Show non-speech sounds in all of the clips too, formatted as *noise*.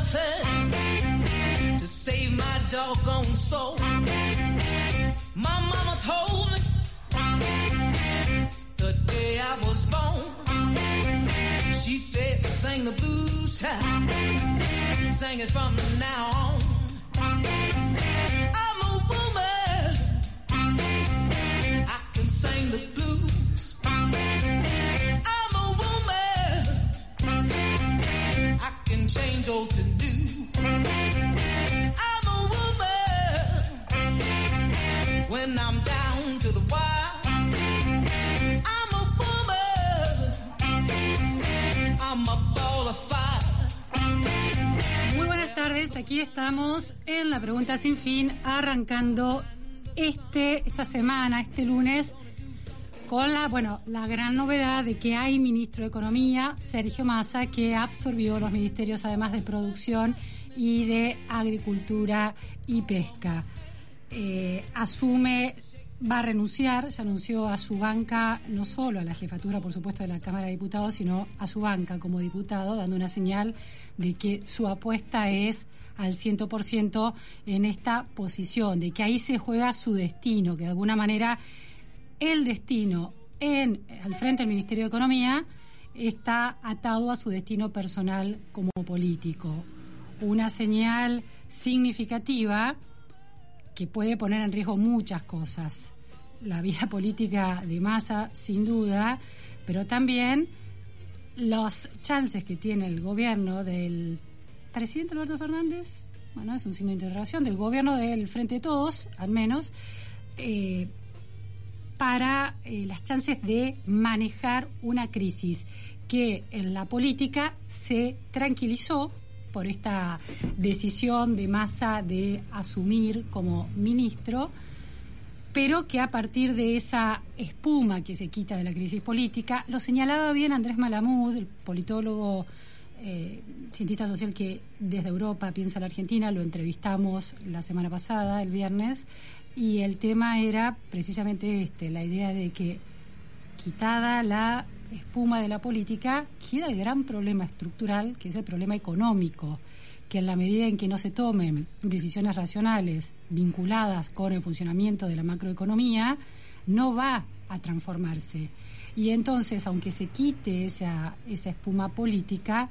Nothing to save my doggone soul. My mama told me the day I was born, she said, sing the blues, child, sing it from aquí estamos en la pregunta sin fin, arrancando este, esta semana, este lunes, con la, bueno, la gran novedad de que hay ministro de Economía, Sergio Massa, que absorbió los ministerios además de producción y de agricultura y pesca. Eh, asume, va a renunciar, ya anunció a su banca, no solo a la jefatura, por supuesto, de la Cámara de Diputados, sino a su banca como diputado, dando una señal de que su apuesta es al 100% en esta posición, de que ahí se juega su destino, que de alguna manera el destino en, al frente del Ministerio de Economía está atado a su destino personal como político. Una señal significativa que puede poner en riesgo muchas cosas. La vida *laughs* política de masa, sin duda, pero también los chances que tiene el gobierno del presidente Alberto Fernández, bueno, es un signo de interrogación, del gobierno del Frente de Todos, al menos, eh, para eh, las chances de manejar una crisis que en la política se tranquilizó por esta decisión de masa de asumir como ministro, pero que a partir de esa espuma que se quita de la crisis política, lo señalaba bien Andrés Malamud, el politólogo eh, cientista social que desde Europa piensa la Argentina, lo entrevistamos la semana pasada, el viernes, y el tema era precisamente este, la idea de que quitada la espuma de la política, queda el gran problema estructural, que es el problema económico, que en la medida en que no se tomen decisiones racionales vinculadas con el funcionamiento de la macroeconomía, no va a transformarse. Y entonces, aunque se quite esa, esa espuma política,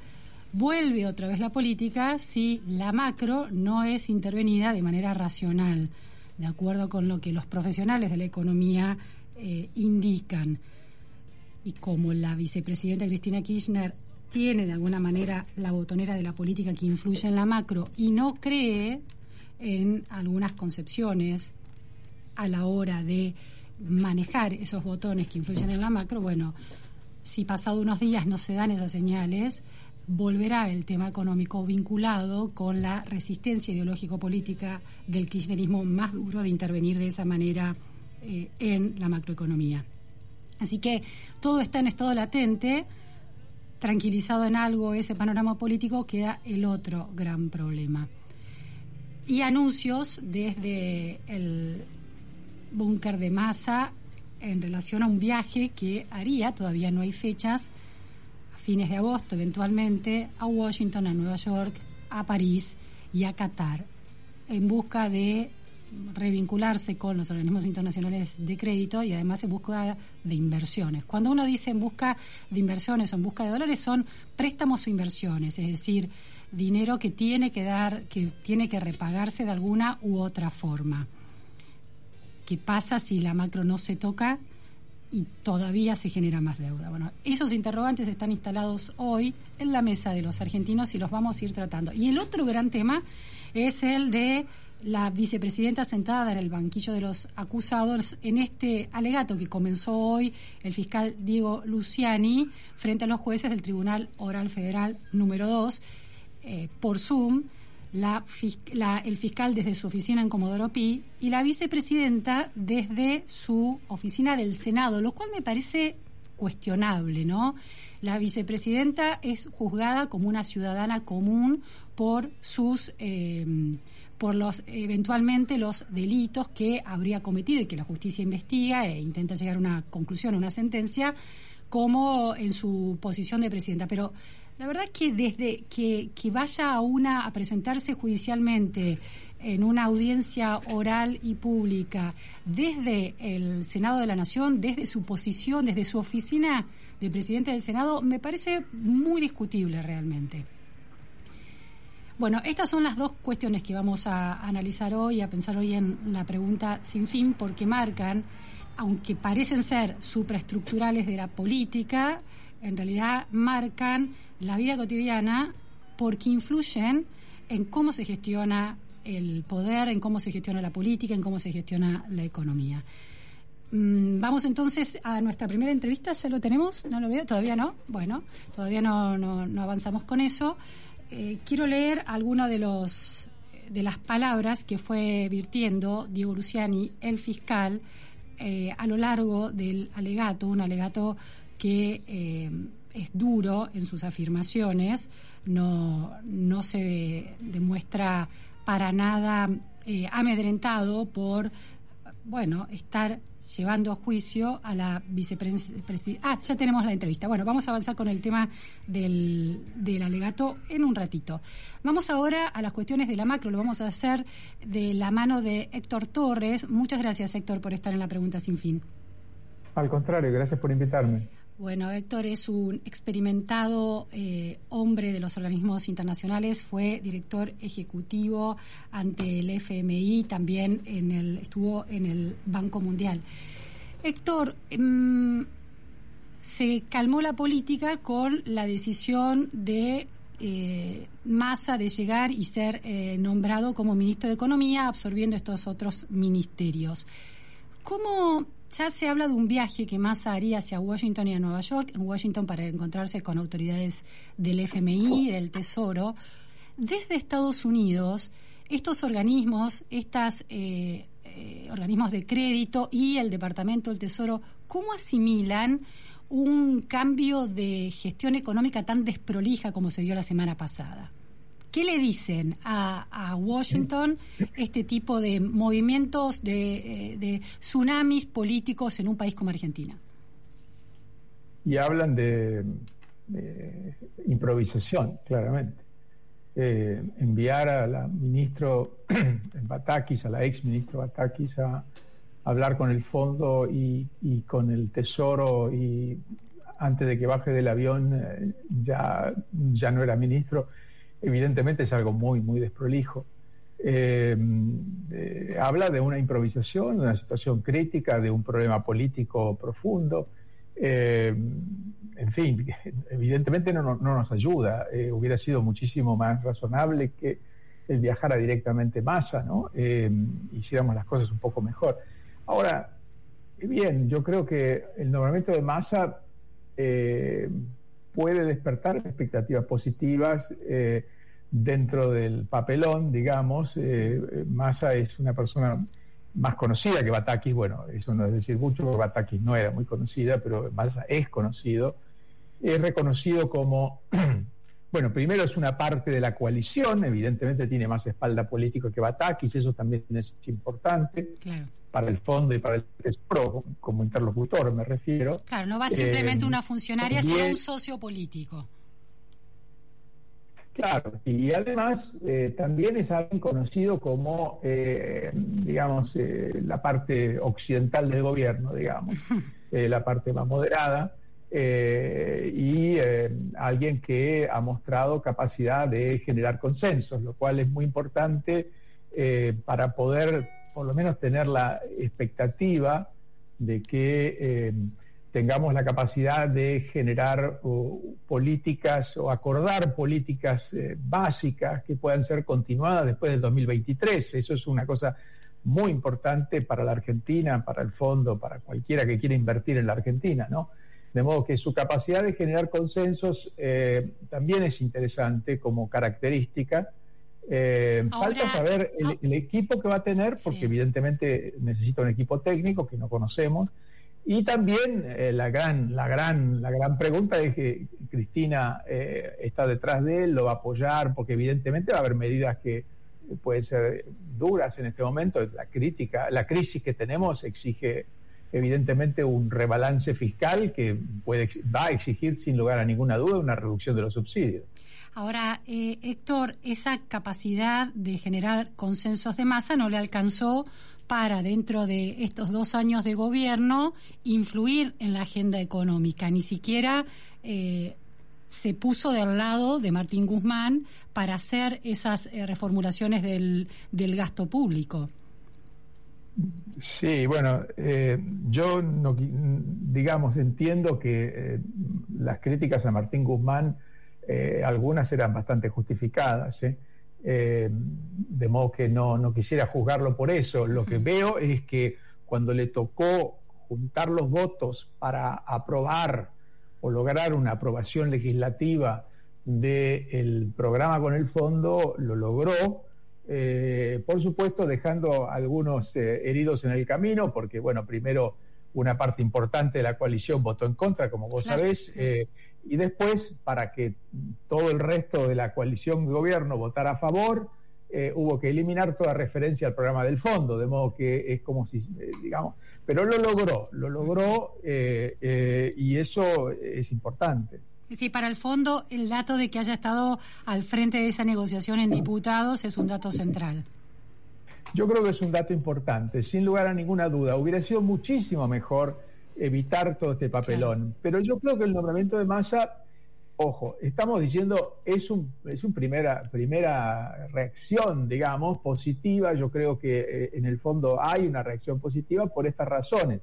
vuelve otra vez la política si la macro no es intervenida de manera racional, de acuerdo con lo que los profesionales de la economía eh, indican. Y como la vicepresidenta Cristina Kirchner tiene de alguna manera la botonera de la política que influye en la macro y no cree en algunas concepciones a la hora de manejar esos botones que influyen en la macro, bueno, si pasado unos días no se dan esas señales, volverá el tema económico vinculado con la resistencia ideológico-política del kirchnerismo más duro de intervenir de esa manera eh, en la macroeconomía. Así que todo está en estado latente, tranquilizado en algo ese panorama político, queda el otro gran problema. Y anuncios desde el búnker de masa en relación a un viaje que haría, todavía no hay fechas, fines de agosto, eventualmente, a Washington, a Nueva York, a París y a Qatar, en busca de revincularse con los organismos internacionales de crédito y además en busca de inversiones. Cuando uno dice en busca de inversiones o en busca de dólares son préstamos o inversiones, es decir, dinero que tiene que dar, que tiene que repagarse de alguna u otra forma. ¿Qué pasa si la macro no se toca y todavía se genera más deuda? Bueno, esos interrogantes están instalados hoy en la mesa de los argentinos y los vamos a ir tratando. Y el otro gran tema es el de la vicepresidenta sentada en el banquillo de los acusados en este alegato que comenzó hoy el fiscal Diego Luciani frente a los jueces del Tribunal Oral Federal número 2 eh, por Zoom, la, la, el fiscal desde su oficina en Comodoro Pi y la vicepresidenta desde su oficina del Senado, lo cual me parece cuestionable, ¿no? La vicepresidenta es juzgada como una ciudadana común por sus eh, por los eventualmente los delitos que habría cometido y que la justicia investiga e intenta llegar a una conclusión, a una sentencia, como en su posición de presidenta. Pero la verdad es que desde que, que vaya a una a presentarse judicialmente en una audiencia oral y pública desde el Senado de la Nación, desde su posición, desde su oficina de presidente del Senado, me parece muy discutible realmente. Bueno, estas son las dos cuestiones que vamos a analizar hoy, a pensar hoy en la pregunta sin fin, porque marcan, aunque parecen ser supraestructurales de la política, en realidad marcan la vida cotidiana porque influyen en cómo se gestiona el poder, en cómo se gestiona la política, en cómo se gestiona la economía. Mm, vamos entonces a nuestra primera entrevista, ¿ya lo tenemos? ¿No lo veo? ¿Todavía no? Bueno, todavía no, avanzamos con eso. Eh, quiero leer algunas de de las palabras que fue virtiendo Diego Luciani, el fiscal, eh, a lo largo del alegato, un alegato que eh, es duro en sus afirmaciones, no, no se demuestra para nada amedrentado por bueno estar llevando a juicio a la vicepresidenta. Ah, ya tenemos la entrevista. Bueno, vamos a avanzar con el tema del, del alegato en un ratito. Vamos ahora a las cuestiones de la macro. Lo vamos a hacer de la mano de Héctor Torres. Muchas gracias, Héctor, por estar en la pregunta sin fin. Al contrario, gracias por invitarme. Bueno, Héctor es un experimentado eh, hombre de los organismos internacionales, fue director ejecutivo ante el FMI, también en el, estuvo en el Banco Mundial. Héctor, mmm, se calmó la política con la decisión de eh, Massa de llegar y ser eh, nombrado como ministro de Economía, absorbiendo estos otros ministerios. ¿Cómo ya se habla de un viaje que Massa haría hacia Washington y a Nueva York, en Washington para encontrarse con autoridades del FMI, del Tesoro. Desde Estados Unidos, estos organismos, estos eh, eh, organismos de crédito y el Departamento del Tesoro, ¿cómo asimilan un cambio de gestión económica tan desprolija como se dio la semana pasada? ¿Qué le dicen a, Washington este tipo de movimientos, de, eh, tsunamis políticos en un país como Argentina? Y hablan de, improvisación, claramente. Eh, enviar a la ministro *clears throat* Batakis, a la ex ministro Batakis, a, hablar con el fondo y, con el tesoro y antes de que baje del avión eh, ya, ya no era ministro evidentemente es algo muy, muy desprolijo. Eh, eh, habla de una improvisación, de una situación crítica, de un problema político profundo. Eh, en fin, *laughs* evidentemente no, nos ayuda. hubiera sido muchísimo más razonable que el viajara directamente Massa, ¿no? hiciéramos las cosas un poco mejor. Ahora, bien, yo creo que el nombramiento de Massa puede despertar expectativas positivas eh, dentro del papelón, digamos. Eh, Massa es una persona más conocida que Batakis, bueno, eso no es decir mucho, porque Batakis no era muy conocida, pero Massa es conocido. Es reconocido como, *clears throat* bueno, primero es una parte de la coalición, evidentemente tiene más espalda política que Batakis, eso también es importante. Para el fondo y para el tesoro como interlocutor, me refiero. Claro, no va simplemente Eh, una funcionaria, sino un socio político. Claro, y además eh, también es alguien conocido como, eh, digamos, la parte occidental del gobierno, digamos, *laughs* la parte más moderada, y alguien que ha mostrado capacidad de generar consensos, lo cual es muy importante para poder, por lo menos, tener la expectativa de que eh, tengamos la capacidad de generar o, políticas o acordar políticas eh, básicas que puedan ser continuadas después del 2023. Eso es una cosa muy importante para la Argentina, para el fondo, para cualquiera que quiera invertir en la Argentina, ¿no? De modo que su capacidad de generar consensos eh, también es interesante como característica. Eh, Ahora- falta saber el, ah. el equipo que va a tener, porque Sí. evidentemente necesita un equipo técnico que no conocemos. Y también eh, la gran, la gran, la gran pregunta es que Cristina eh, está detrás de él, lo va a apoyar, porque evidentemente va a haber medidas que pueden ser duras en este momento. La crítica, la crisis que tenemos exige evidentemente un rebalance fiscal que puede, va a exigir sin lugar a ninguna duda una reducción de los subsidios. Ahora, eh, Héctor, esa capacidad de generar consensos de masa no le alcanzó para, dentro de estos dos años de gobierno, influir en la agenda económica. Ni siquiera eh, se puso del lado de Martín Guzmán para hacer esas eh, reformulaciones del, del gasto público. Sí, bueno, eh, yo no, digamos entiendo que las críticas a Martín Guzmán, eh, algunas eran bastante justificadas, ¿eh? Eh, de modo que no, no quisiera juzgarlo por eso. Lo que veo es que cuando le tocó juntar los votos para aprobar o lograr una aprobación legislativa del programa con el fondo, lo logró. Por supuesto, dejando algunos heridos en el camino, porque, bueno, primero una parte importante de la coalición votó en contra, como vos Claro. sabés, eh, y después, para que todo el resto de la coalición de gobierno votara a favor, eh, hubo que eliminar toda referencia al programa del fondo, de modo que es como si, eh, digamos, pero lo logró, lo logró y eso es importante. Decir, para el fondo, el dato de que haya estado al frente de esa negociación en diputados es un dato central. Yo creo que es un dato importante, sin lugar a ninguna duda. Hubiera sido muchísimo mejor evitar todo este papelón. Pero yo creo que el nombramiento de Massa, ojo, estamos diciendo, es un, es un primera, primera reacción, digamos, positiva. Yo creo que eh, en el fondo hay una reacción positiva por estas razones.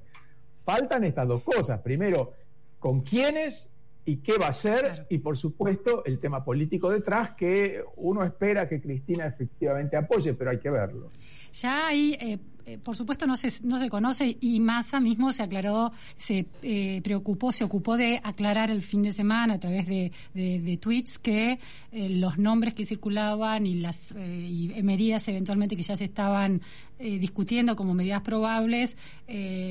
Faltan estas dos cosas. Primero, con quiénes y qué va a ser, Claro. y por supuesto el tema político detrás, que uno espera que Cristina efectivamente apoye, pero hay que verlo. Ya ahí, eh, eh, por supuesto, no se, no se conoce y Massa mismo se aclaró, se eh, preocupó, se ocupó de aclarar el fin de semana a través de, tweets que eh, los nombres que circulaban y las eh, y medidas eventualmente que ya se estaban discutiendo como medidas probables,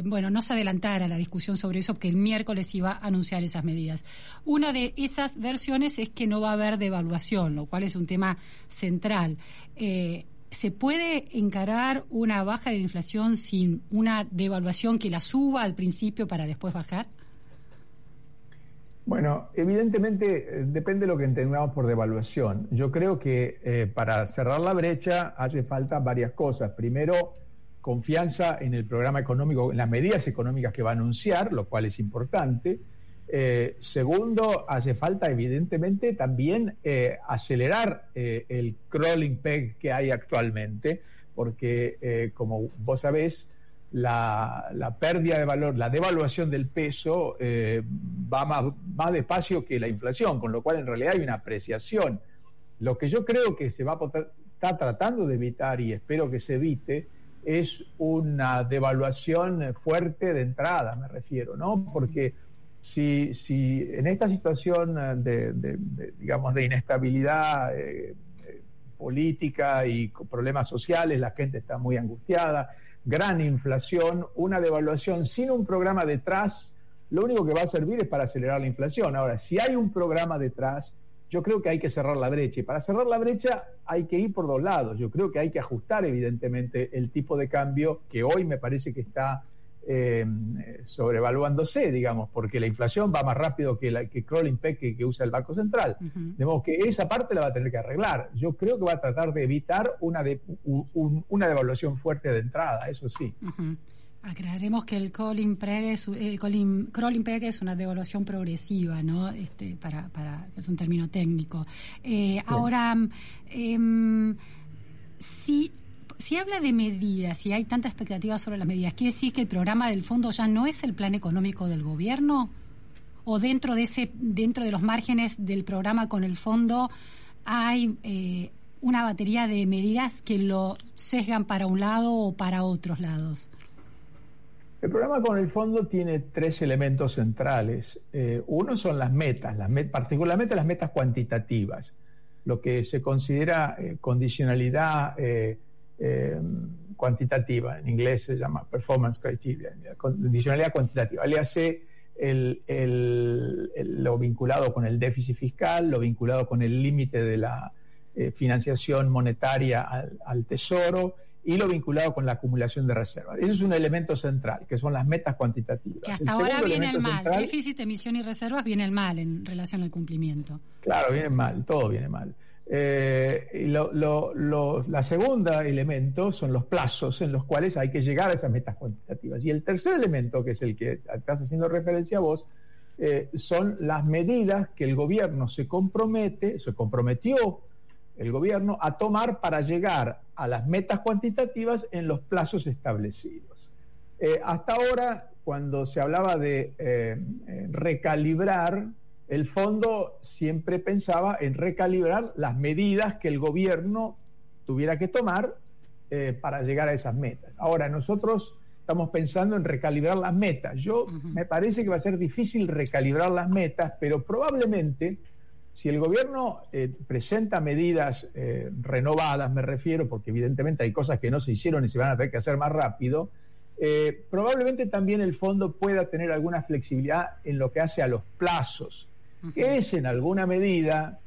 bueno, no se adelantara la discusión sobre eso porque el miércoles iba a anunciar esas medidas. Una de esas versiones es que no va a haber devaluación, lo cual es un tema central. ¿Se puede encarar una baja de la inflación sin una devaluación que la suba al principio para después bajar? Bueno, evidentemente eh, depende de lo que entendamos por devaluación. Yo creo que eh, para cerrar la brecha hace falta varias cosas. Primero, confianza en el programa económico, en las medidas económicas que va a anunciar, lo cual es importante. Eh, segundo, hace falta evidentemente también eh, acelerar eh, el crawling peg que hay actualmente, porque eh, como vos sabés, la, la pérdida de valor, la devaluación del peso eh, va más, más despacio que la inflación, con lo cual en realidad hay una apreciación. Lo que yo creo que se va a poder- está tratando de evitar y espero que se evite es una devaluación fuerte de entrada, me refiero, ¿no? Porque si, si en esta situación eh, de, digamos, de inestabilidad eh, eh, política y problemas sociales, la gente está muy angustiada, gran inflación, una devaluación sin un programa detrás, lo único que va a servir es para acelerar la inflación. Ahora, si hay un programa detrás, yo creo que hay que cerrar la brecha. Y para cerrar la brecha hay que ir por dos lados. Yo creo que hay que ajustar, evidentemente, el tipo de cambio que hoy me parece que está eh, sobrevaluándose, digamos, porque la inflación va más rápido que la que crawling peg que, que usa el Banco Central. De modo que esa parte la va a tener que arreglar. Yo creo que va a tratar de evitar una, de, un- un- una devaluación fuerte de entrada, eso sí. Aclararemos que el crawling peg es, eh, crawling, crawling peg es una devaluación progresiva, ¿no? Este, para, para, es un término técnico. Eh, Ahora, em, si, si habla de medidas, si hay tanta expectativa sobre las medidas, ¿quiere decir que el programa del fondo ya no es el plan económico del gobierno? ¿O dentro de, ese, dentro de los márgenes del programa con el fondo hay eh, una batería de medidas que lo sesgan para un lado o para otros lados? El programa con el fondo tiene tres elementos centrales. Eh, uno son las metas, las met- particularmente las metas cuantitativas, lo que se considera eh, condicionalidad eh, cuantitativa, en inglés se llama performance criteria, condicionalidad cuantitativa. Le hace el- el- el- lo vinculado con el déficit fiscal, lo vinculado con el límite de la eh, financiación monetaria al, al tesoro y lo vinculado con la acumulación de reservas. Ese es un elemento central, que son las metas cuantitativas. Que hasta ahora viene el mal. central- Déficit, emisión y reservas viene el mal en relación al cumplimiento. Claro, viene mal, todo viene mal. Eh, y lo, lo- lo- la segunda elemento son los plazos en los cuales hay que llegar a esas metas cuantitativas. Y el tercer elemento, que es el que estás haciendo referencia a vos, eh, son las medidas que el gobierno se compromete, se comprometió el gobierno a tomar para llegar a las metas cuantitativas en los plazos establecidos. Eh, hasta ahora, cuando se hablaba de eh, recalibrar, el fondo siempre pensaba en recalibrar las medidas que el gobierno tuviera que tomar eh, para llegar a esas metas. Ahora, nosotros estamos pensando en recalibrar las metas. Yo me parece que va a ser difícil recalibrar las metas, pero probablemente si el gobierno eh, presenta medidas eh, renovadas, me refiero, porque evidentemente hay cosas que no se hicieron y se van a tener que hacer más rápido, eh, probablemente también el fondo pueda tener alguna flexibilidad en lo que hace a los plazos, es en alguna medida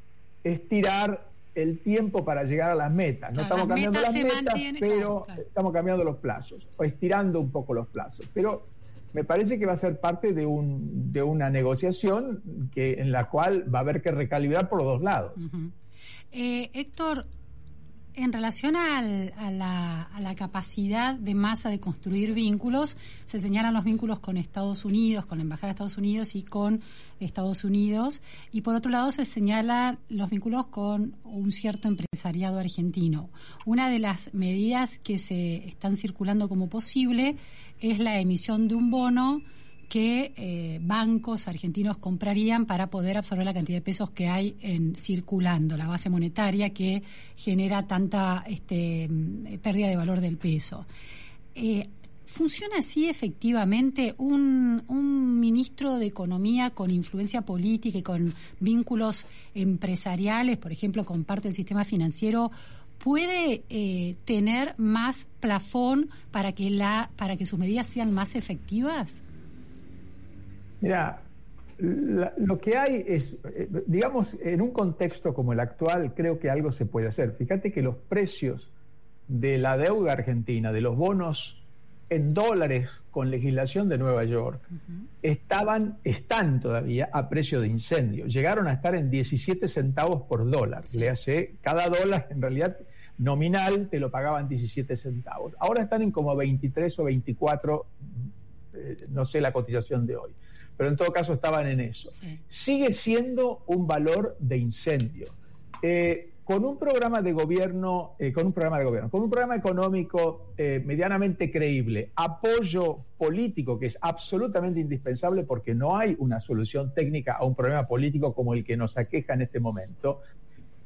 estirar el tiempo para llegar a las metas. No Claro, estamos las cambiando metas las metas, pero claro, claro. estamos cambiando los plazos, o estirando un poco los plazos. Pero me parece que va a ser parte de, un, de una negociación que, en la cual va a haber que recalibrar por los dos lados. Eh, Héctor, en relación al- a, la, a la capacidad de masa de construir vínculos, se señalan los vínculos con Estados Unidos, con la Embajada de Estados Unidos y con Estados Unidos, y por otro lado se señalan los vínculos con un cierto empresariado argentino. Una de las medidas que se están circulando como posible es la emisión de un bono que eh, bancos argentinos comprarían para poder absorber la cantidad de pesos que hay en circulando, la base monetaria que genera tanta este, mm, pérdida de valor del peso. Eh, ¿Funciona así efectivamente un, un ministro de Economía con influencia política y con vínculos empresariales, por ejemplo, con parte del sistema financiero, puede eh, tener más plafón para que, la, para que sus medidas sean más efectivas? Mira, la- lo que hay es, eh, digamos, en un contexto como el actual, creo que algo se puede hacer. Fíjate que los precios de la deuda argentina, de los bonos en dólares con legislación de Nueva York, estaban, están todavía a precio de incendio. Llegaron a estar en 17 centavos por dólar. Le hace, cada dólar en realidad nominal te lo pagaban 17 centavos. Ahora están en como 23 o 24, eh, no sé la cotización de hoy, pero en todo caso estaban en eso. Sí. Sigue siendo un valor de incendio. Eh, con un programa de gobierno, eh, con un programa de gobierno, con un programa económico eh, medianamente creíble, apoyo político que es absolutamente indispensable porque no hay una solución técnica a un problema político como el que nos aqueja en este momento,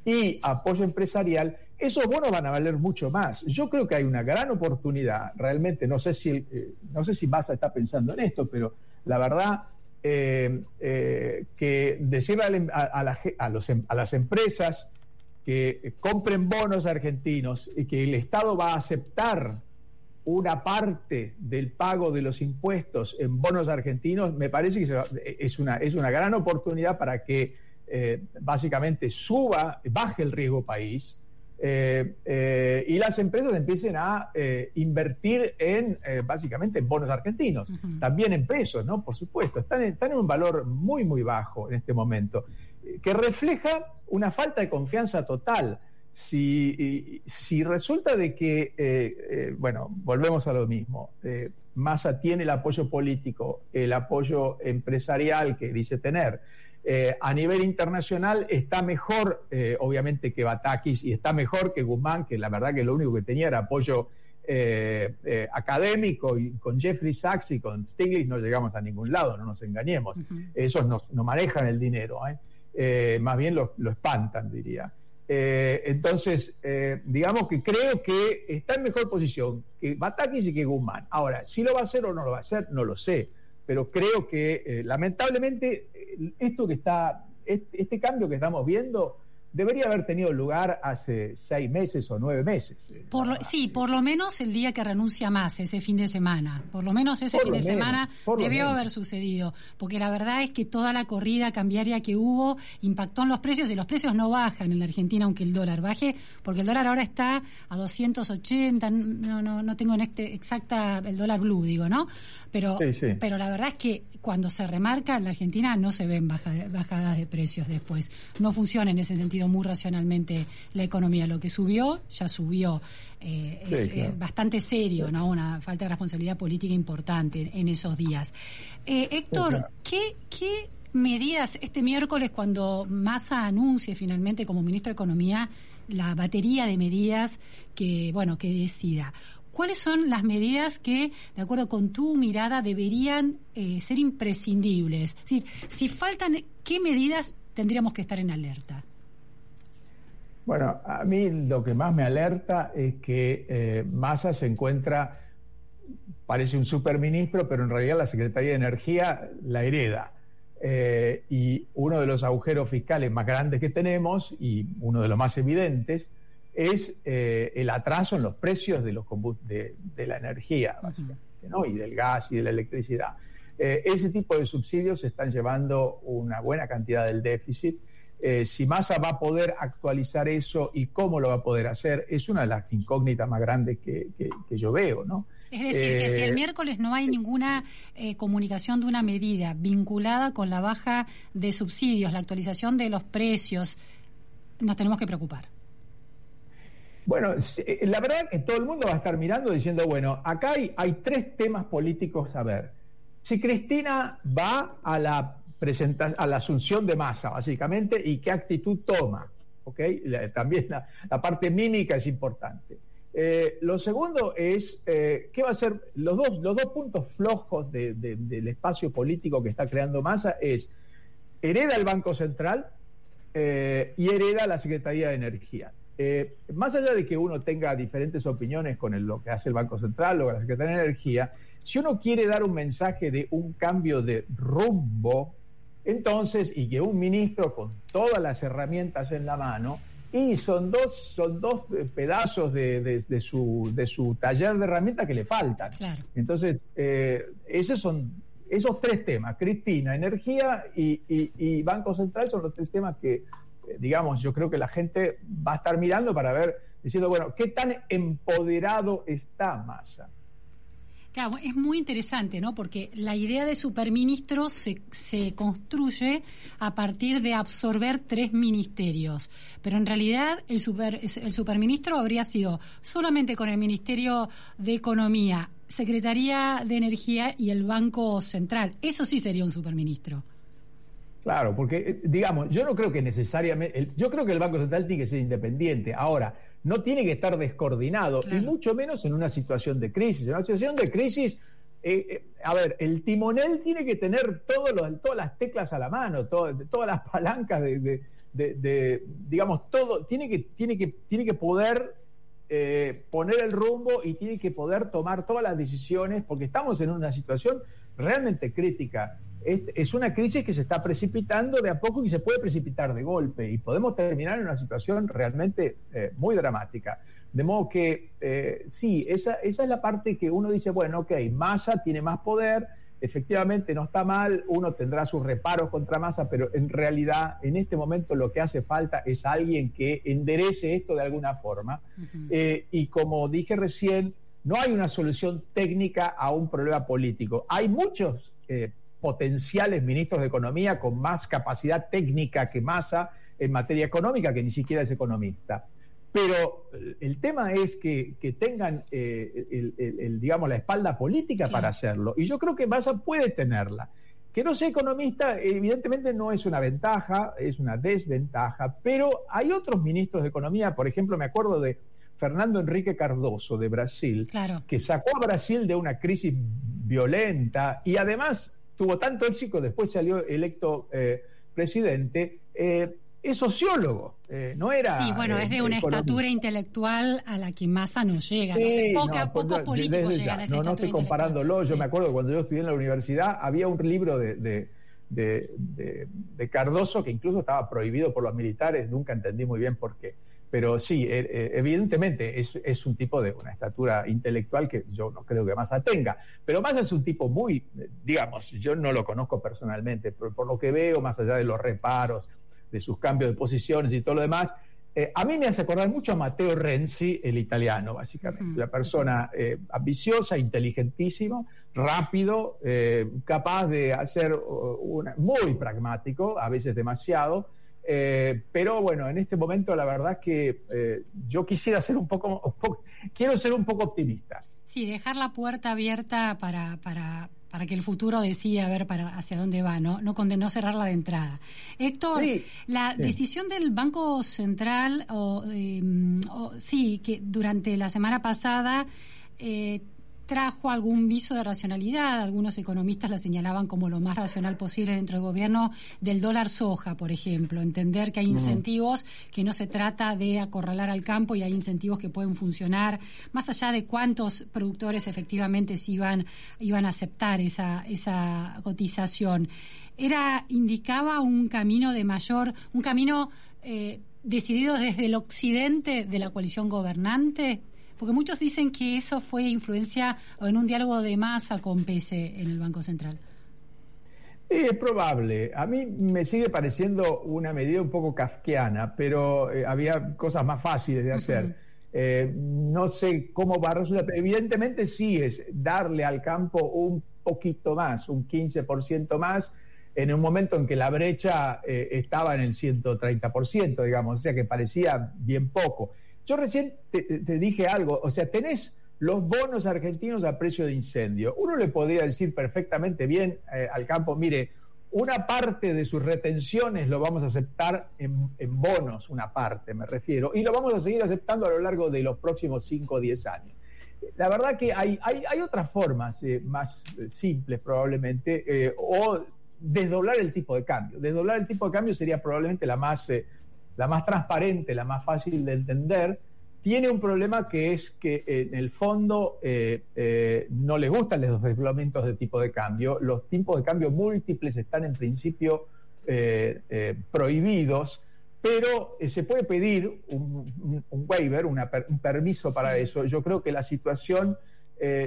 y apoyo empresarial, esos bonos van a valer mucho más. Yo creo que hay una gran oportunidad, realmente, no sé si, eh, no sé si Massa está pensando en esto, pero la verdad eh, eh, que decirle em- em- a las empresas que compren bonos argentinos y que el Estado va a aceptar una parte del pago de los impuestos en bonos argentinos, me parece que es, una, es una gran oportunidad para que eh, básicamente suba, baje el riesgo país. Eh, eh, y las empresas empiecen a eh, invertir en básicamente en bonos argentinos, también en pesos, ¿no? Por supuesto, están en, están en un valor muy, muy bajo en este momento, que refleja una falta de confianza total. Si, si resulta de que, bueno, volvemos a lo mismo, Massa tiene el apoyo político, el apoyo empresarial que dice tener, eh, a nivel internacional está mejor, eh, obviamente, que Batakis y está mejor que Guzmán, que la verdad que lo único que tenía era apoyo eh, académico y con Jeffrey Sachs y con Stiglitz no llegamos a ningún lado, no nos engañemos. Esos no, no manejan el dinero, más bien lo, lo espantan, diría. Entonces, eh, digamos que creo que está en mejor posición que Batakis y que Guzmán. Ahora, si lo va a hacer o no lo va a hacer, no lo sé pero creo que eh, lamentablemente eh, esto que está, este, este cambio que estamos viendo debería haber tenido lugar hace seis meses o nueve meses. Por lo- sí, por lo menos el día que renuncia más, ese fin de semana. Por lo menos ese Por fin de menos, semana debió haber sucedido. Porque la verdad es que toda la corrida cambiaria que hubo impactó en los precios y los precios no bajan en la Argentina aunque el dólar baje, porque el dólar ahora está a 280, no, no, no tengo en este exacta el dólar blue, digo, ¿no? Pero, Sí, sí. pero la verdad es que cuando se remarca en la Argentina no se ven baja- bajadas de precios después. No funciona en ese sentido muy racionalmente la economía. Lo que subió, ya subió. Eh, Sí, es, claro. es bastante serio, ¿no? Una falta de responsabilidad política importante en esos días. Eh, Héctor, claro. ¿qué, ¿qué medidas este miércoles cuando Massa anuncie finalmente como ministro de Economía la batería de medidas que, bueno, que decida? ¿Cuáles son las medidas que, de acuerdo con tu mirada, deberían eh, ser imprescindibles? Es decir, si faltan, ¿qué medidas tendríamos que estar en alerta? Bueno, a mí lo que más me alerta es que eh, Massa se encuentra, parece un superministro, pero en realidad la Secretaría de Energía la hereda. Eh, y uno de los agujeros fiscales más grandes que tenemos, y uno de los más evidentes, es eh, el atraso en los precios de, los de, de la energía, básicamente, ¿no? y del gas y de la electricidad. Eh, ese tipo de subsidios están llevando una buena cantidad del déficit. Eh, si Massa va a poder actualizar eso y cómo lo va a poder hacer, es una de las incógnitas más grandes que, que- que yo veo, ¿no? Es decir, que si el miércoles no hay ninguna eh, comunicación de una medida vinculada con la baja de subsidios, la actualización de los precios, nos tenemos que preocupar. Bueno, eh, la verdad que todo el mundo va a estar mirando diciendo, bueno, acá hay, tres temas políticos a ver. Si Cristina va a la, presenta- a la asunción de masa, básicamente, y qué actitud toma, ¿ok? También la, parte mímica es importante. Eh, lo segundo es, eh, ¿qué va a ser? Los dos, los dos puntos flojos de- de- del espacio político que está creando masa es, hereda el Banco Central y hereda la Secretaría de Energía. Eh, más allá de que uno tenga diferentes opiniones con el- lo que hace el Banco Central o la Secretaría de Energía, si uno quiere dar un mensaje de un cambio de rumbo, entonces, y que un ministro con todas las herramientas en la mano, y son dos, son dos pedazos de, de- de su, de su taller de herramientas que le faltan. Claro. Entonces, eh, esos son esos tres temas, Cristina, energía y, y- y Banco Central son los tres temas que, digamos, yo creo que la gente va a estar mirando para ver, diciendo, bueno, ¿qué tan empoderado está Massa? Claro, es muy interesante, ¿no? Porque la idea de superministro se, se construye a partir de absorber tres ministerios. Pero en realidad el, super, el superministro habría sido solamente con el Ministerio de Economía, Secretaría de Energía y el Banco Central. Eso sí sería un superministro. Claro, porque, eh, digamos, yo no creo que necesariamente, yo creo que el Banco Central tiene que ser independiente. Ahora, no tiene que estar descoordinado, Claro. y mucho menos en una situación de crisis. En una situación de crisis, eh, eh, a ver, el timonel tiene que tener todos los- todas las teclas a la mano, todo- todas las palancas de, de- de- de, digamos, todo, tiene que, tiene que, tiene que poder eh, poner el rumbo y tiene que poder tomar todas las decisiones, porque estamos en una situación realmente crítica. Es, es una crisis que se está precipitando de a poco y se puede precipitar de golpe y podemos terminar en una situación realmente eh, muy dramática. De modo que, eh, sí, esa, esa es la parte que uno dice, bueno, ok, Massa tiene más poder, efectivamente no está mal, uno tendrá sus reparos contra Massa, pero en realidad en este momento lo que hace falta es alguien que enderece esto de alguna forma. Eh, y como dije recién, no hay una solución técnica a un problema político. Hay muchos eh, potenciales ministros de Economía con más capacidad técnica que Massa en materia económica, que ni siquiera es economista. Pero el tema es que, tengan, eh, el, digamos, la espalda política para hacerlo. Y yo creo que Massa puede tenerla. Que no sea economista, evidentemente no es una ventaja, es una desventaja, pero hay otros ministros de Economía, por ejemplo, me acuerdo de Fernando Enrique Cardoso de Brasil, que sacó a Brasil de una crisis violenta y además tuvo tanto éxito, después salió electo eh, presidente. Eh, es sociólogo, eh, no era. Sí, bueno, es de una estatura intelectual a la que Massa no llega. no sé, poca, pues, pocos políticos llegan a esa No, no estoy comparándolo. Yo me acuerdo cuando yo estudié en la universidad, había un libro de, de, de, Cardoso que incluso estaba prohibido por los militares, nunca entendí muy bien por qué. Pero sí, eh, eh, evidentemente es, es, un tipo de una estatura intelectual que yo no creo que Massa tenga. Pero Massa es un tipo muy, digamos, yo no lo conozco personalmente, pero por lo que veo, más allá de los reparos, de sus cambios de posiciones y todo lo demás, eh, a mí me hace acordar mucho a Matteo Renzi, el italiano, básicamente. Una persona eh, ambiciosa, inteligentísimo, rápido, eh, capaz de hacer una, muy pragmático, a veces demasiado. pero bueno, en este momento la verdad que yo quisiera ser un poco, un *laughs* poco, quiero ser un poco optimista. Sí, dejar la puerta abierta para, para, para que el futuro decida a ver para hacia dónde va, no no, no cerrarla de entrada. Héctor, la decisión del Banco Central, o, eh, sí, que durante la semana pasada eh, trajo algún viso de racionalidad. Algunos economistas la señalaban como lo más racional posible dentro del gobierno del dólar soja, por ejemplo. Entender que hay incentivos, que no se trata de acorralar al campo y hay incentivos que pueden funcionar, más allá de cuántos productores efectivamente se iban, iban a aceptar esa, esa cotización. Era, indicaba un camino de mayor, un camino eh, decidido desde el occidente de la coalición gobernante porque muchos dicen que eso fue influencia en un diálogo de masa con PC en el Banco Central. Es probable. A mí me sigue pareciendo una medida un poco kafkiana, pero eh, había cosas más fáciles de hacer. Eh, no sé cómo va a resultar, evidentemente sí es darle al campo un poquito más, un 15% más, en un momento en que la brecha eh, estaba en el 130%, digamos, o sea que parecía bien poco. Yo recién te, dije algo, o sea, tenés los bonos argentinos a precio de incendio. Uno le podría decir perfectamente bien eh, al campo, mire, una parte de sus retenciones lo vamos a aceptar en, bonos, una parte me refiero, y lo vamos a seguir aceptando a lo largo de los próximos 5 o 10 años. La verdad que hay, hay, otras formas eh, más eh, simples probablemente, o desdoblar el tipo de cambio. Desdoblar el tipo de cambio sería probablemente la más la más transparente, la más fácil de entender, tiene un problema que es que en el fondo eh, eh, no le gustan los desdoblamientos de tipo de cambio. Los tipos de cambio múltiples están en principio eh, prohibidos, pero se puede pedir un, waiver, un permiso para eso. Yo creo que la situación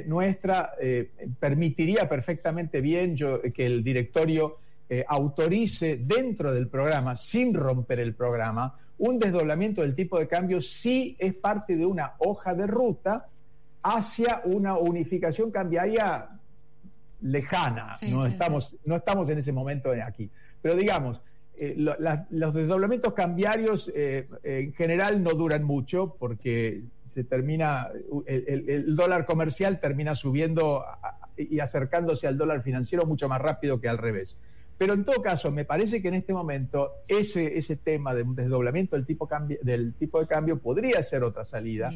nuestra permitiría perfectamente bien que el directorio eh, autorice dentro del programa, sin romper el programa, un desdoblamiento del tipo de cambio si es parte de una hoja de ruta hacia una unificación cambiaria lejana. no, estamos, no estamos en ese momento aquí. Pero digamos, eh, los desdoblamientos cambiarios eh, en general no duran mucho porque se termina, el, dólar comercial termina subiendo y acercándose al dólar financiero mucho más rápido que al revés. Pero en todo caso, me parece que en este momento ese, ese tema de un desdoblamiento del tipo, del tipo de cambio podría ser otra salida.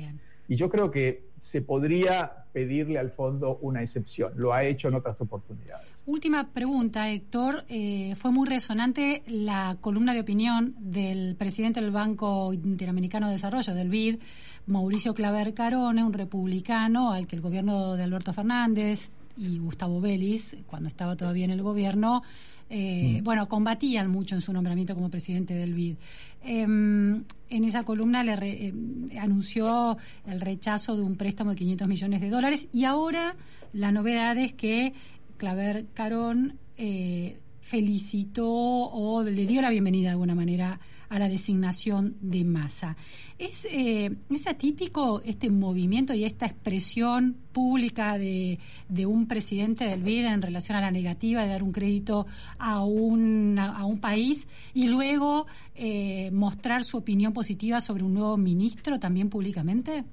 Y yo creo que se podría pedirle al fondo una excepción. Lo ha hecho en otras oportunidades. Última pregunta, Héctor. Eh, fue muy resonante la columna de opinión del presidente del Banco Interamericano de Desarrollo, del BID, Mauricio Claver Carone, un republicano al que el gobierno de Alberto Fernández y Gustavo Vélez, cuando estaba todavía en el gobierno, eh, mm. bueno, combatían mucho en su nombramiento como presidente del BID. Em, en esa columna le eh, anunció el rechazo de un préstamo de 500 millones de dólares y ahora la novedad es que Claver Carón eh, felicitó o le dio la bienvenida de alguna manera a la designación de masa. ¿Es, eh, ¿Es atípico este movimiento y esta expresión pública de, de un presidente del BID en relación a la negativa de dar un crédito a un, a un país y luego eh, mostrar su opinión positiva sobre un nuevo ministro también públicamente?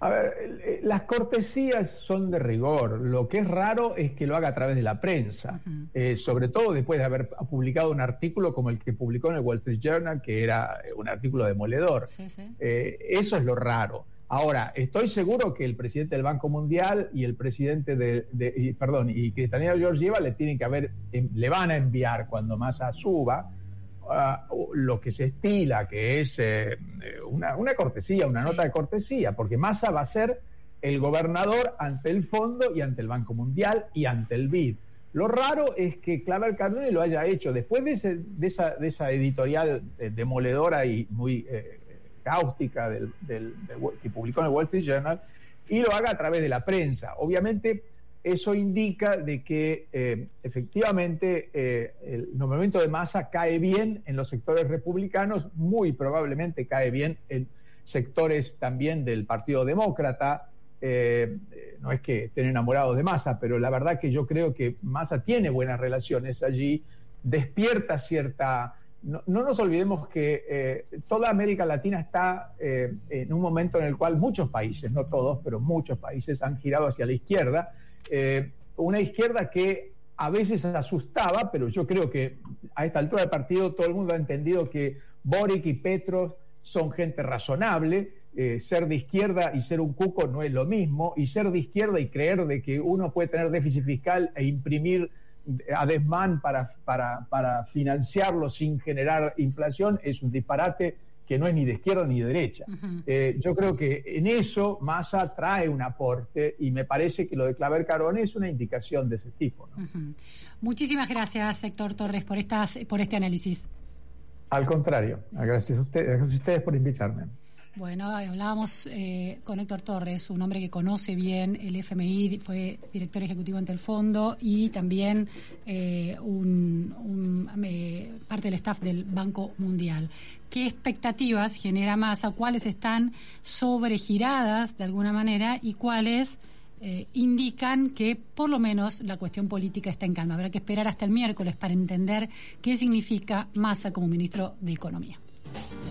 A ver, eh, las cortesías son de rigor. Lo que es raro es que lo haga a través de la prensa, eh, sobre todo después de haber publicado un artículo como el que publicó en el Wall Street Journal, que era eh, un artículo demoledor. Sí, sí. eso es lo raro. Ahora, estoy seguro que el presidente del Banco Mundial y el presidente de, de y, perdón, y Cristalina Georgieva le tienen que haber, em, le van a enviar cuando Massa suba uh, lo que se estila, que es eh, una, una, cortesía, una Sí. nota de cortesía, porque Massa va a ser el gobernador ante el fondo y ante el Banco Mundial y ante el BID. Lo raro es que Claver Cardone lo haya hecho después de, ese- de esa, de esa editorial eh, demoledora y muy eh, cáustica del, del- del- que publicó en el Wall Street Journal y lo haga a través de la prensa. Obviamente, eso indica de que eh, efectivamente eh, el nombramiento de masa cae bien en los sectores republicanos, muy probablemente cae bien en sectores también del Partido Demócrata. Eh, no es que estén enamorados de Massa, pero la verdad que yo creo que Massa tiene buenas relaciones allí, despierta cierta... No, no nos olvidemos que toda América Latina está en un momento en el cual muchos países, no todos, pero muchos países han girado hacia la izquierda, eh, una izquierda que a veces asustaba, pero yo creo que a esta altura del partido todo el mundo ha entendido que Boric y Petro son gente razonable, eh, ser de izquierda y ser un cuco no es lo mismo, y ser de izquierda y creer de que uno puede tener déficit fiscal e imprimir a desmán para, para, para financiarlo sin generar inflación es un disparate que no es ni de izquierda ni de derecha. Eh, yo creo que en eso Massa trae un aporte y me parece que lo de Claver Carone es una indicación de ese tipo. Muchísimas gracias, Héctor Torres, por, estas, por este análisis. Al contrario, gracias a ustedes, gracias a ustedes por invitarme. Bueno, hablábamos eh, con Héctor Torres, un hombre que conoce bien el FMI, fue director ejecutivo ante el fondo y también eh, un, un, eh, parte del staff del Banco Mundial. ¿Qué expectativas genera Massa? ¿Cuáles están sobregiradas de alguna manera y cuáles eh, indican que por lo menos la cuestión política está en calma? Habrá que esperar hasta el miércoles para entender qué significa Massa como ministro de Economía.